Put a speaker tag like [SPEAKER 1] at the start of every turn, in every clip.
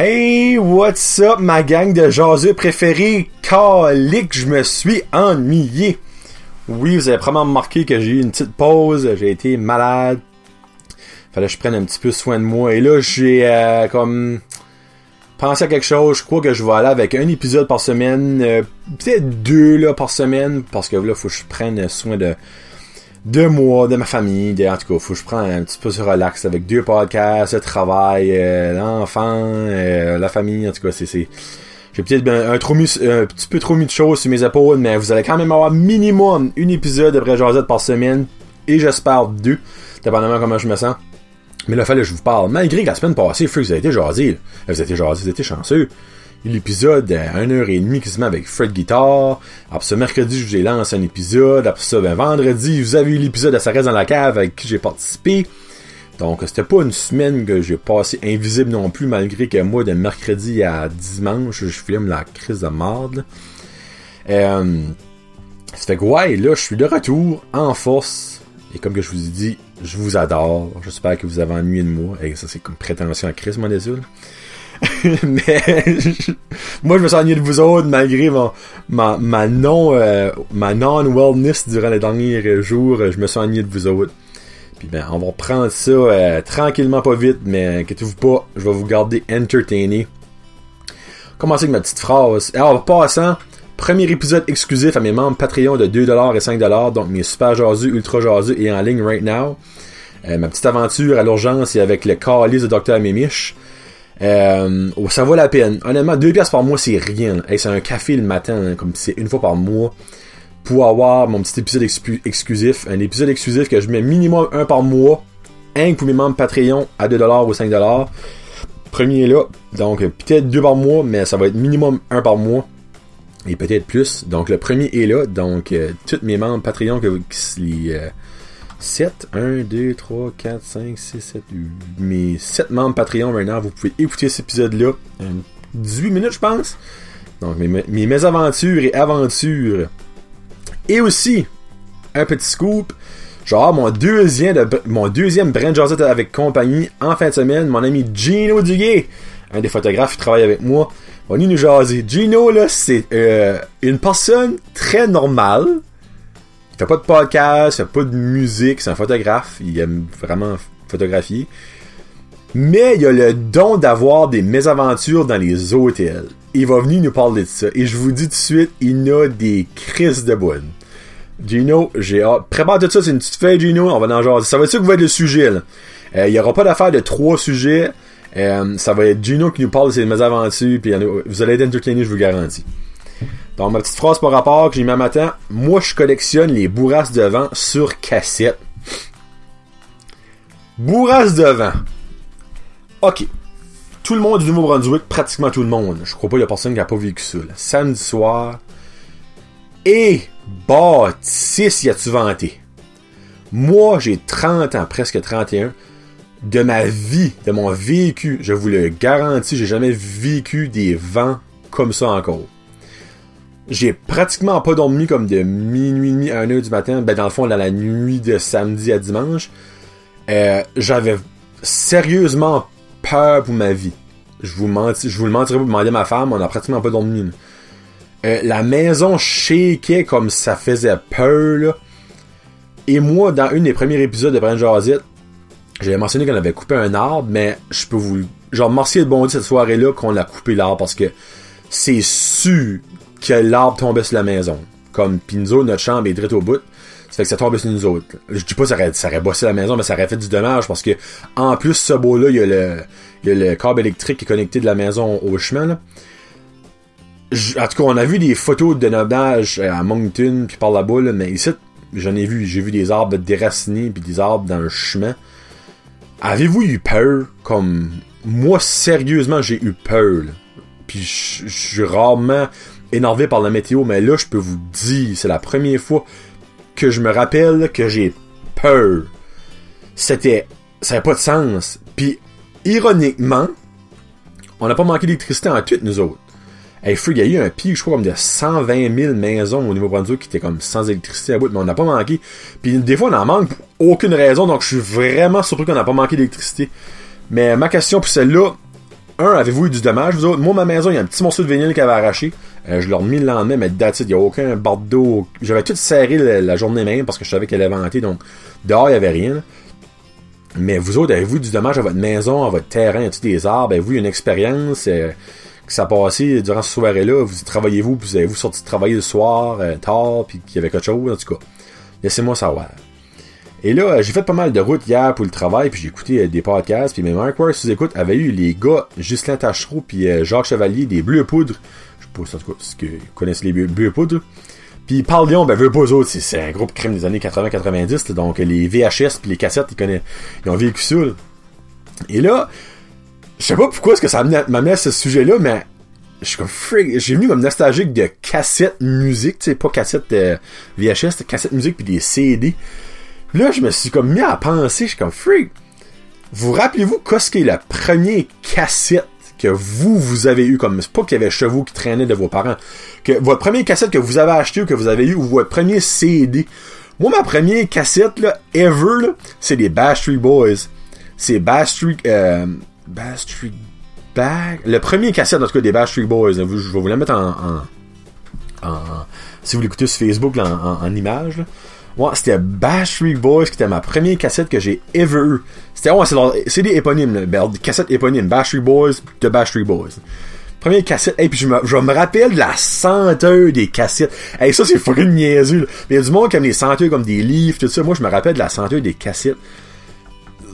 [SPEAKER 1] Hey, what's up, ma gang de jaseux préférés? Calique, je me suis ennuyé. Oui, vous avez probablement remarqué que j'ai eu une petite pause, j'ai été malade. Fallait que je prenne un petit peu soin de moi. Et là, j'ai euh, comme pensé à quelque chose. Je crois que je vais aller avec un épisode par semaine, euh, peut-être deux là par semaine, parce que là, faut que je prenne soin de de moi, de ma famille, de, en tout cas, faut que je prenne un petit peu ce relax avec deux podcasts, le travail, euh, l'enfant, euh, la famille, en tout cas, c'est, j'ai peut-être un, petit peu trop mis de choses sur mes épaules, mais vous allez quand même avoir minimum un épisode de Jazette par semaine, et j'espère deux, dépendamment comment je me sens. Mais là, fallait que je vous parle. Malgré que la semaine passée, vous avez été jasé, vous avez été jasé, vous avez été chanceux l'épisode à 1h30 quasiment avec Fred Guitar. Après ça, mercredi, je vous ai lancé un épisode. Après ça, ben, vendredi, vous avez eu l'épisode de Ça reste dans la cave avec qui j'ai participé. Donc, c'était pas une semaine que j'ai passé invisible non plus, malgré que moi, de mercredi à dimanche, je filme la crise de marde. Euh, ça fait que, ouais, là, je suis de retour, en force. Et comme que je vous ai dit, je vous adore. J'espère que vous avez ennuyé de moi. Et ça, c'est comme prétention à Chris, mon désolé. mais moi je me suis ennuyé de vous autres malgré ma, ma non euh, ma non wellness durant les derniers jours je me suis ennuyé de vous autres. Puis ben on va prendre ça euh, tranquillement pas vite mais inquiétez-vous pas je vais vous garder entertainé commencer avec ma petite phrase. Alors passant premier épisode exclusif à mes membres Patreon de 2$ et 5$ donc mes super jaseux ultra jaseux et en ligne right now. Euh, ma petite aventure à l'urgence et avec le calice de Dr. Mimiche euh, oh, ça vaut la peine. Honnêtement, 2 pièces par mois, c'est rien. c'est un café le matin, hein, comme c'est une fois par mois, pour avoir mon petit épisode exclusif. Un épisode exclusif que je mets minimum un par mois, un pour mes membres Patreon à 2$ ou 5$. Premier là, donc peut-être deux par mois, mais ça va être minimum un par mois. Et peut-être plus. Donc le premier est là. Donc euh, tous mes membres Patreon que, qui, euh, 7, 1, 2, 3, 4, 5, 6, 7, 8. Mes 7 membres Patreon maintenant, vous pouvez écouter cet épisode-là. 18 minutes, je pense. Donc, mes, mes et aventures. Et aussi, un petit scoop. Genre, mon deuxième, de, mon deuxième Brand Josette avec compagnie en fin de semaine, mon ami Gino Duguay, un des photographes qui travaille avec moi, va venir nous jaser. Gino, là, c'est euh, une personne très normale, fait pas de podcast, il fait pas de musique, c'est un photographe, il aime vraiment photographier. Mais il a le don d'avoir des mésaventures dans les hôtels. Il va venir nous parler de ça. Et je vous dis tout de suite, il a des crises de bonne. Gino, j'ai hâte. Prépare tout ça, c'est une petite feuille, Gino. On va en jaser. Ça va être ça que va être le sujet, là. Euh, il y aura pas d'affaire de trois sujets. Euh, ça va être Gino qui nous parle de ses mésaventures. Puis vous allez être entertainé, je vous garantis. Donc, ma petite phrase par rapport que j'ai mis un matin. Moi, je collectionne les bourrasques de vent sur cassette. Bourrasques de vent. Ok. Tout le monde du Nouveau-Brunswick, pratiquement tout le monde. Je crois pas qu'il y a personne qui a pas vécu ça. Samedi soir. Et bâtisse y a-tu vanté? Moi, j'ai 30 ans, presque 31. De ma vie, de mon vécu, je vous le garantis, j'ai jamais vécu des vents comme ça encore j'ai pratiquement pas dormi comme de minuit à 1h du matin. Ben, dans le fond, dans la nuit de samedi à dimanche. Euh, j'avais sérieusement peur pour ma vie. Je vous, menti, je vous le mentirais pour demander à ma femme, on a pratiquement pas dormi. Euh, la maison shakeait comme ça faisait peur. Et moi, dans une des premiers épisodes de Brand Jazit, j'avais mentionné qu'on avait coupé un arbre, mais je peux vous... Genre, merci de bon Dieu cette soirée-là qu'on a coupé l'arbre, parce que c'est sûr que l'arbre tombait sur la maison. Comme Pinzo, notre chambre est direct au bout. Ça fait que ça tombait sur nous autres. Je dis pas que ça aurait, bossé la maison, mais ça aurait fait du dommage parce que, en plus, ce beau-là, il y a le, câble électrique qui est connecté de la maison au chemin, en tout cas, on a vu des photos de nobage à Moncton puis par là-bas, là, mais ici, j'en ai vu, j'ai vu des arbres déracinés puis des arbres dans le chemin. Avez-vous eu peur? Comme, moi, sérieusement, j'ai eu peur, Puis, je suis rarement énervé par la météo, mais là, je peux vous dire, c'est la première fois que je me rappelle que j'ai peur. C'était, ça n'a pas de sens. Puis, ironiquement, on n'a pas manqué d'électricité en tout, nous autres. Hey, il y a eu un pic, je crois, comme de 120 000 maisons au niveau Brunswick qui étaient comme sans électricité à bout, mais on n'a pas manqué. Puis des fois, on en manque pour aucune raison, donc je suis vraiment surpris qu'on n'a pas manqué d'électricité. Mais ma question pour celle-là, un, avez-vous eu du dommage, vous autres? Moi, ma maison, il y a un petit morceau de vinyle qui avait arraché. Euh, je l'ai remis le lendemain, mais date, il n'y a aucun d'eau. J'avais tout serré la, journée même parce que je savais qu'elle allait vanter, donc dehors, il n'y avait rien. Mais vous autres, avez-vous du dommage à votre maison, à votre terrain, à tous les arbres? Avez-vous une expérience euh, que ça passé durant cette soirée-là? Vous travaillez-vous, puis vous avez-vous sorti de travailler le soir, euh, tard, puis qu'il y avait quelque chose, en tout cas? Laissez-moi savoir. Et là, euh, j'ai fait pas mal de routes hier pour le travail, puis j'ai écouté des podcasts, puis mes Mark Wars sous écoute avait eu les gars Ghislain Tachereau puis Jacques Chevalier des Bleus Poudre. Pas ce que connaissent les Bleus Poudre. Puis Paul Lyon, ben veut pas autres, c'est un groupe crime des années 80-90, donc les VHS puis les cassettes, ils connaissent, ils ont vécu ça. Et là, je sais pas pourquoi est-ce que ça m'amenait à ce sujet-là, mais je suis comme freak, j'ai venu comme nostalgique de cassettes musique, tu sais, pas cassettes euh, VHS, cassettes musique puis des CD. Là, je me suis comme mis à penser, je suis comme freak. Vous rappelez-vous qu'est-ce qui est la première cassette que vous, vous avez eu comme, c'est pas qu'il y avait chevaux qui traînaient de vos parents, que votre première cassette que vous avez acheté ou que vous avez eu, ou votre premier CD. Moi, ma première cassette, là, ever, là, c'est des Street Boys. C'est Street euh, Street Bag, le premier cassette, en tout cas, des Street Boys. Je vais vous la mettre en, en, si vous l'écoutez sur Facebook, là, en, image. Ouais, c'était Street Boys qui était ma première cassette que j'ai ever eu. C'était, ouais, c'est des éponymes, là, ben, cassettes éponymes. Street Boys de Street Boys. Première cassette. Et puis je me, je me rappelle de la senteur des cassettes. Hey, ça c'est fucking niaiseux. Mais il y a du monde qui aime les senteurs comme des livres, tout ça. Moi je me rappelle de la senteur des cassettes.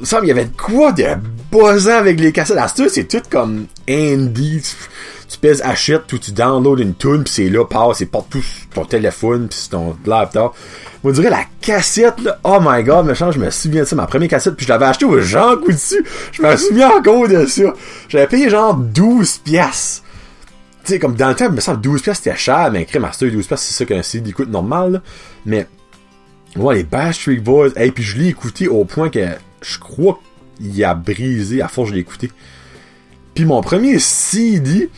[SPEAKER 1] Ça, il y avait quoi de buzzant avec les cassettes. C'est tout comme Andy tu pèses achète ou tu downloads une tune puis c'est là, passe, c'est partout sur ton téléphone puis sur ton laptop. On dirait la cassette là, oh my god, me je me souviens de ça, ma première cassette puis je l'avais acheté au Jean dessus. Je me souviens encore de ça. J'avais payé genre 12 pièces. Tu sais, comme dans le temps, me semble 12 pièces c'était cher, mais écrit Master 12 pièces, c'est ça qu'un CD coûte normal, là. Mais, ouais, les Bash Street Boys, et puis je l'ai écouté au point que je crois qu'il a brisé à force je l'ai écouté. Puis mon premier CD,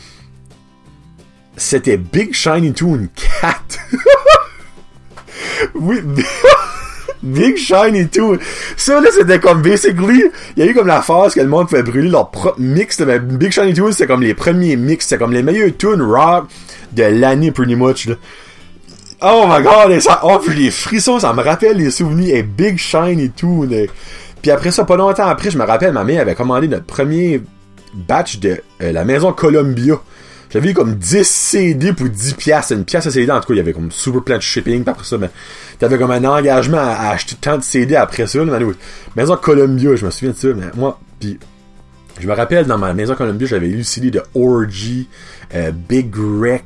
[SPEAKER 1] c'était Big Shiny Toon 4. oui, Big Shiny Toon. Ça, là, c'était comme, basically, il y a eu comme la phase que le monde pouvait brûler leur propre mix, mais Big Shiny Toon, c'était comme les premiers mix, c'était comme les meilleurs tunes rock de l'année, pretty much. Oh my god, et ça, oh, les frissons, ça me rappelle les souvenirs, et Big Shiny Toon. Puis après ça, pas longtemps après, je me rappelle, ma mère avait commandé notre premier batch de euh, la maison Columbia. J'avais eu comme 10 CD pour 10 piastres. Une pièce à CD, en tout cas, il y avait comme super plein de shipping, après ça, mais t'avais comme un engagement à, acheter tant de CD après ça, là, Maison Columbia, je me souviens de ça, mais moi, puis je me rappelle, dans ma maison Columbia, j'avais eu le CD de Orgy, euh, Big Wreck,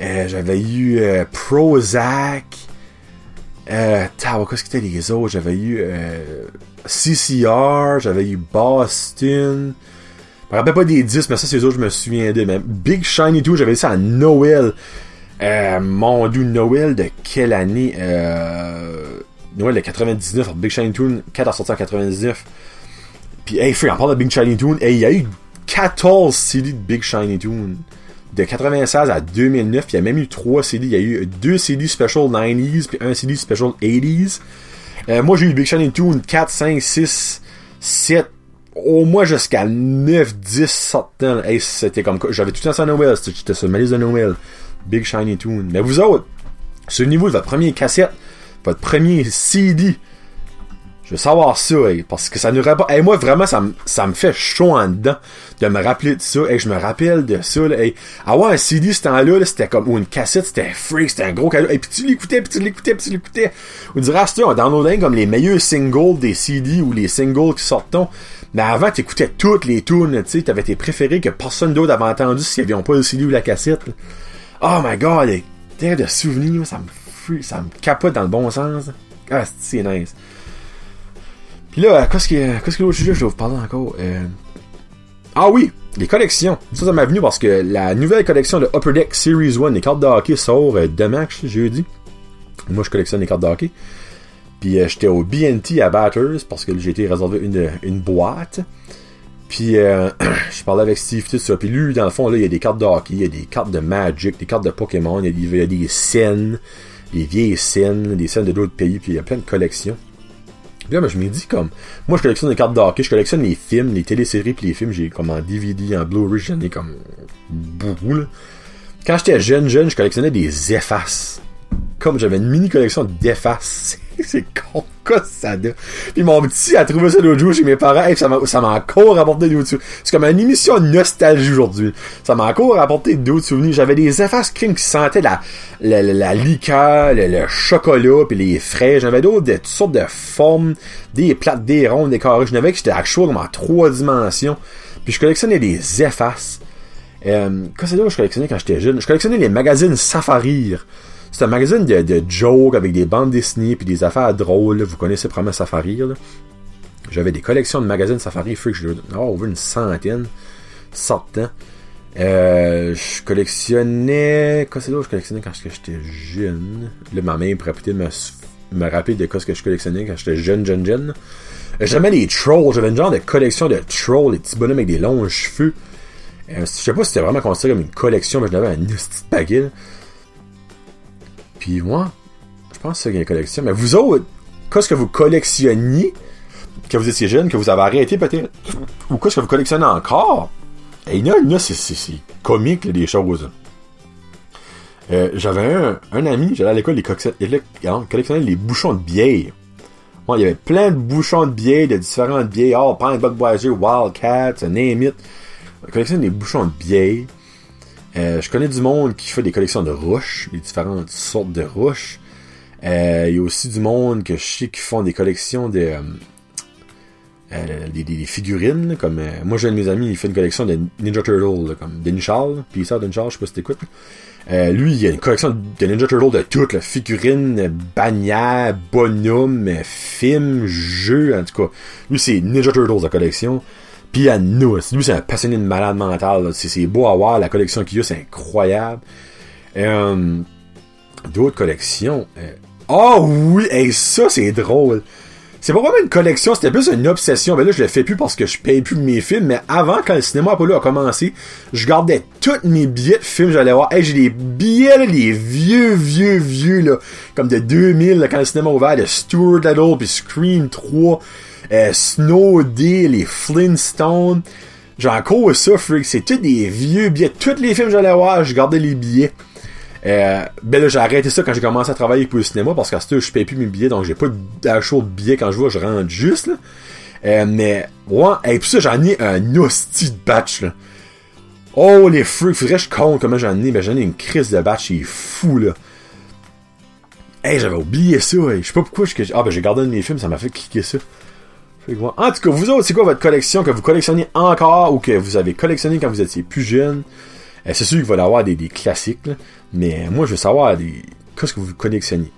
[SPEAKER 1] euh, j'avais eu euh, Prozac, euh, qu'est-ce que c'était les autres? J'avais eu CCR, j'avais eu Boston, je me rappelle pas des 10, mais ça, c'est autres, je me souviens de même. Big Shiny 2, j'avais dit ça à Noël. Euh, mon dieu, Noël de quelle année? Euh, Noël de 99, Big Shiny Toon, 4 a en 99. Puis, hey, frère, on parle de Big Shiny Toon, hey, il y a eu 14 CD de Big Shiny Toon. De 96 à 2009, il y a même eu 3 CD. Il y a eu 2 CD Special 90s, puis un CD Special 80s. Euh, moi, j'ai eu Big Shiny Toon 4, 5, 6, 7, au moins jusqu'à 9, 10 sortants. Hey, c'était comme J'avais tout le temps ça à Noël. C'était sur ma liste de Noël. Big Shiny Toon. Mais vous autres, le niveau de votre première cassette, votre premier CD, je veux savoir ça, parce que ça nous rappelle. Hey, moi, vraiment, ça, me, fait chaud en dedans de me rappeler de ça. et je me rappelle de ça. Là, hey. Avoir un CD ce temps-là, c'était comme. Ou une cassette, c'était freak, c'était un gros cadeau. Et puis tu l'écoutais, puis tu l'écoutais, puis tu l'écoutais. On dirait, ah, on downloadait comme les meilleurs singles des CD ou les singles qui sortent. Mais avant, t'écoutais toutes les tunes, tu sais, t'avais tes préférés que personne d'autre avait entendu s'ils n'avaient pas le CD ou la cassette. Oh my god, les de souvenirs, ça me ça me capote dans le bon sens. Ah, c'est nice. Puis là, qu'est-ce que qu'est-ce que l'autre sujet je vais vous parler encore? Euh... Ah oui, les collections. Ça, ça m'a venu parce que la nouvelle collection de Upper Deck Series 1 des cartes de hockey sort euh, demain, jeudi. Moi, je collectionne les cartes de hockey. Puis euh, j'étais au BNT à Batters parce que j'ai été réservé une, boîte. Puis euh, je parlais avec Steve tout ça. Puis lui, dans le fond, là, il y a des cartes de il y a des cartes de Magic, des cartes de Pokémon, il y a des, scènes, des vieilles scènes, des scènes de d'autres pays, puis il y a plein de collections. Puis là, ben, je me dis comme, moi je collectionne des cartes d'hockey, je collectionne les films, les téléséries puis les films, j'ai comme en DVD, en Blu-ray, j'en ai comme beaucoup là. Quand j'étais jeune, jeune, je collectionnais des effaces. Comme j'avais une mini collection d'effaces. c'est con, donne. Puis mon petit a trouvé ça l'autre jour chez mes parents. Hey, ça m'a, encore rapporté d'autres C'est comme une émission nostalgie aujourd'hui. Ça m'a encore rapporté d'autres souvenirs. J'avais des effaces crème qui sentaient la, la, liqueur, le, chocolat, puis les frais. J'avais d'autres toutes sortes de formes, des plates, des rondes, des carrés. J'en avais que j'étais actuel comme en trois dimensions. Puis je collectionnais des effaces. Euh, qu'est-ce que je collectionnais quand j'étais jeune? Je collectionnais les magazines Safari. C'est un magazine de, de jokes avec des bandes dessinées puis des affaires drôles. Vous connaissez probablement Safari. J'avais des collections de magazines Safari Freak. Je oh, une centaine. Sortant. Euh, je collectionnais. Qu'est-ce que je collectionnais quand j'étais jeune? Là, ma mère pourrait peut-être me, me rappeler de quoi ce que je collectionnais quand j'étais jeune, jeune, jeune. Euh, j'aimais les trolls. J'avais une genre de collection de trolls, les petits bonhommes avec des longs cheveux. Euh, je sais pas si c'était vraiment considéré comme une collection, mais je l'avais un petit. Puis moi, je pense que c'est une collection. Mais vous autres, qu'est-ce que vous collectionniez quand vous étiez jeune, que vous avez arrêté peut-être, ou qu'est-ce que vous collectionnez encore? Et là, là c'est comique, là, des choses. Euh, j'avais un, ami, j'allais à l'école, il collectionnait les bouchons de bière. Bon, il y avait plein de bouchons de bière, de différentes bières, oh, Pine, Budweiser, Wildcat, name it. Il collectionnait des bouchons de bière. Euh, je connais du monde qui fait des collections de roches, des différentes sortes de roches. Euh, il y a aussi du monde que je sais qui font des collections de euh, des, figurines. Comme moi j'ai un de mes amis, il fait une collection de Ninja Turtle, comme Denis puis ça je sais pas si t'écoutes. lui, il a une collection de Ninja Turtle de toutes, là, figurines, bannières, bonhommes, films, jeux, en tout cas. Lui, c'est Ninja Turtles la collection. Puis à nous, lui c'est un passionné de malade mental. C'est beau à voir, la collection qu'il a, c'est incroyable. Euh, D'autres collections. Oh oui, et ça c'est drôle. C'est pas vraiment une collection, c'était plus une obsession. Mais là, je le fais plus parce que je paye plus mes films. Mais avant, quand le cinéma Apollo a commencé, je gardais tous mes billets de films. J'allais voir. Hey, j'ai des billets, là, les vieux, vieux, vieux, là. Comme de 2000, là, quand le cinéma a ouvert, de Stuart Little, puis Scream 3 euh, Snow D, les Flintstones. J'ai encore ça, freak. C'est tous des vieux billets. Tous les films j'allais voir, je gardais les billets. Euh, ben là, j'ai arrêté ça quand j'ai commencé à travailler pour le cinéma parce qu'à ce je paye plus mes billets, donc j'ai pas d'achat de billets quand je vois, je rentre juste, là. Euh, mais, ouais, et puis ça, j'en ai un hostie de batch, là. Oh, les freaks, faudrait que je compte comment j'en ai, ben j'en ai une crise de batch, c'est fou, là. Hey, j'avais oublié ça, je sais pas pourquoi, je... ah ben j'ai gardé mes films, ça m'a fait cliquer ça. En tout cas, vous autres, c'est quoi votre collection que vous collectionnez encore ou que vous avez collectionné quand vous étiez plus jeune? Euh, c'est sûr qu'il va y avoir des, classiques, mais moi, je veux savoir des qu'est-ce que vous collectionnez?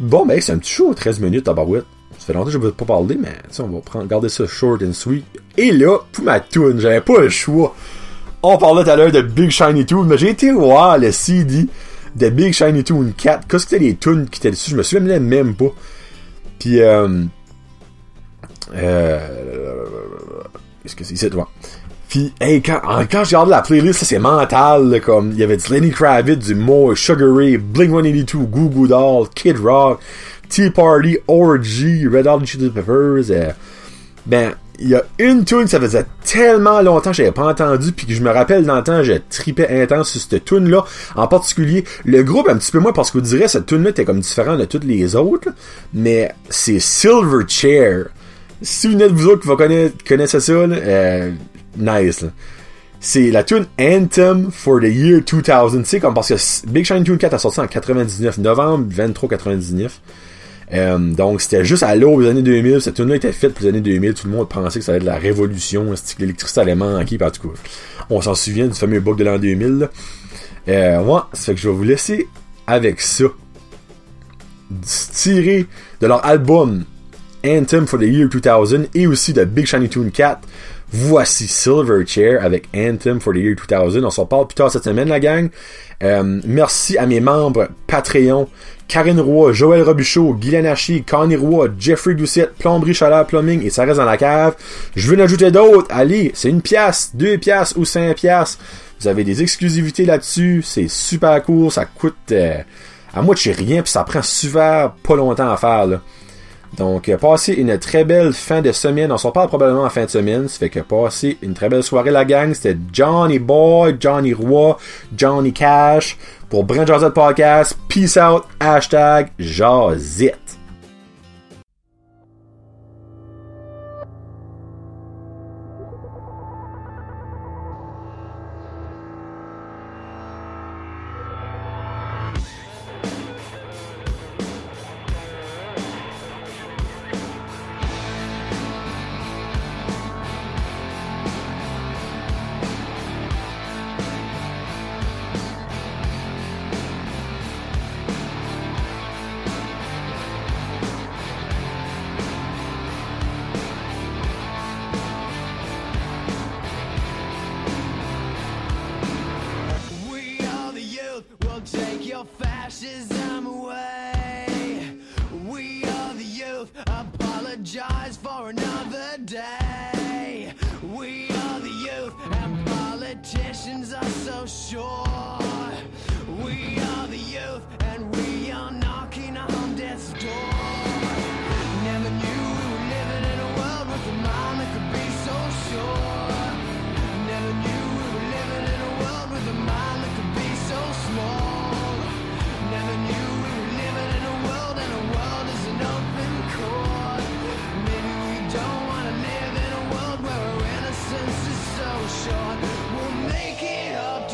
[SPEAKER 1] Bon, ben, c'est un petit show, 13 minutes à barouette. Ça fait longtemps que je ne veux pas parler, mais on va prendre, garder ça short and sweet. Et là, pour ma tune, j'avais pas le choix. On parlait tout à l'heure de Big Shiny Toon, mais j'ai été voir le CD de Big Shiny Toon 4. Qu'est-ce que c'était les tunes qui étaient dessus? Je me souviens même pas. Puis, euh, euh, Qu'est-ce que c'est ici, toi? Puis, hey, quand, quand je regarde la playlist, c'est mental, comme, il y avait du Lenny Kravitz, du More, Sugar Ray, Blink-182, Goo Goo Doll, Kid Rock, Tea Party, Orgy, Red Hot Chili Peppers, euh, ben, il y a une tune ça faisait tellement longtemps que j'avais pas entendu puis que je me rappelle dans le temps je tripais intense sur cette tune là en particulier le groupe un petit peu moins parce que vous direz cette tune là était comme différent de toutes les autres mais c'est Silverchair si vous êtes vous autres qui connaissez ça, euh, nice. C'est la tune Anthem for the Year 2000. Tu sais, comme parce que Big Shine Tune 4 a sorti en 99, novembre 23 99. Euh, donc c'était juste à l'aube des années 2000. Cette tune-là était faite pour les années 2000. Tout le monde pensait que ça allait être la révolution, l'électricité allait manquer. En tout cas, on s'en souvient du fameux bug de l'an 2000. Euh, moi, ça fait que je vais vous laisser avec ça. Tiré de leur album Anthem for the Year 2000 et aussi de Big Shiny Tune 4. Voici Silverchair avec Anthem for the Year 2000. On s'en parle plus tard cette semaine, la gang. Euh, merci à mes membres Patreon, Karine Roy, Joël Robichaud, Guylaine Hachi, Connie Roy, Jeffrey Doucette, Plomberie Chaleur Plumbing et ça reste dans la cave. Je veux en ajouter d'autres. Allez, c'est une pièce, deux pièces ou cinq pièces. Vous avez des exclusivités là-dessus. C'est super cool. Ça coûte euh, à moi de chez rien puis ça prend super pas longtemps à faire. Là. Donc, euh, passez une très belle fin de semaine. On s'en parle probablement en fin de semaine. Ça fait que passez une très belle soirée, la gang. C'était Johnny Boy, Johnny Roy, Johnny Cash pour Brent Jazette Podcast. Peace out. Hashtag Jazette. questions are so sure.
[SPEAKER 2] We are the youth, and we are knocking on death's door. Never knew we were living in a world with a mind that could be so sure. Never knew we were living in
[SPEAKER 3] a world with a mind that could be so small. Never knew we were living in a world,
[SPEAKER 2] and a world
[SPEAKER 3] is an open court. Maybe we don't wanna live in a world where our innocence is
[SPEAKER 2] so short. Pick it up,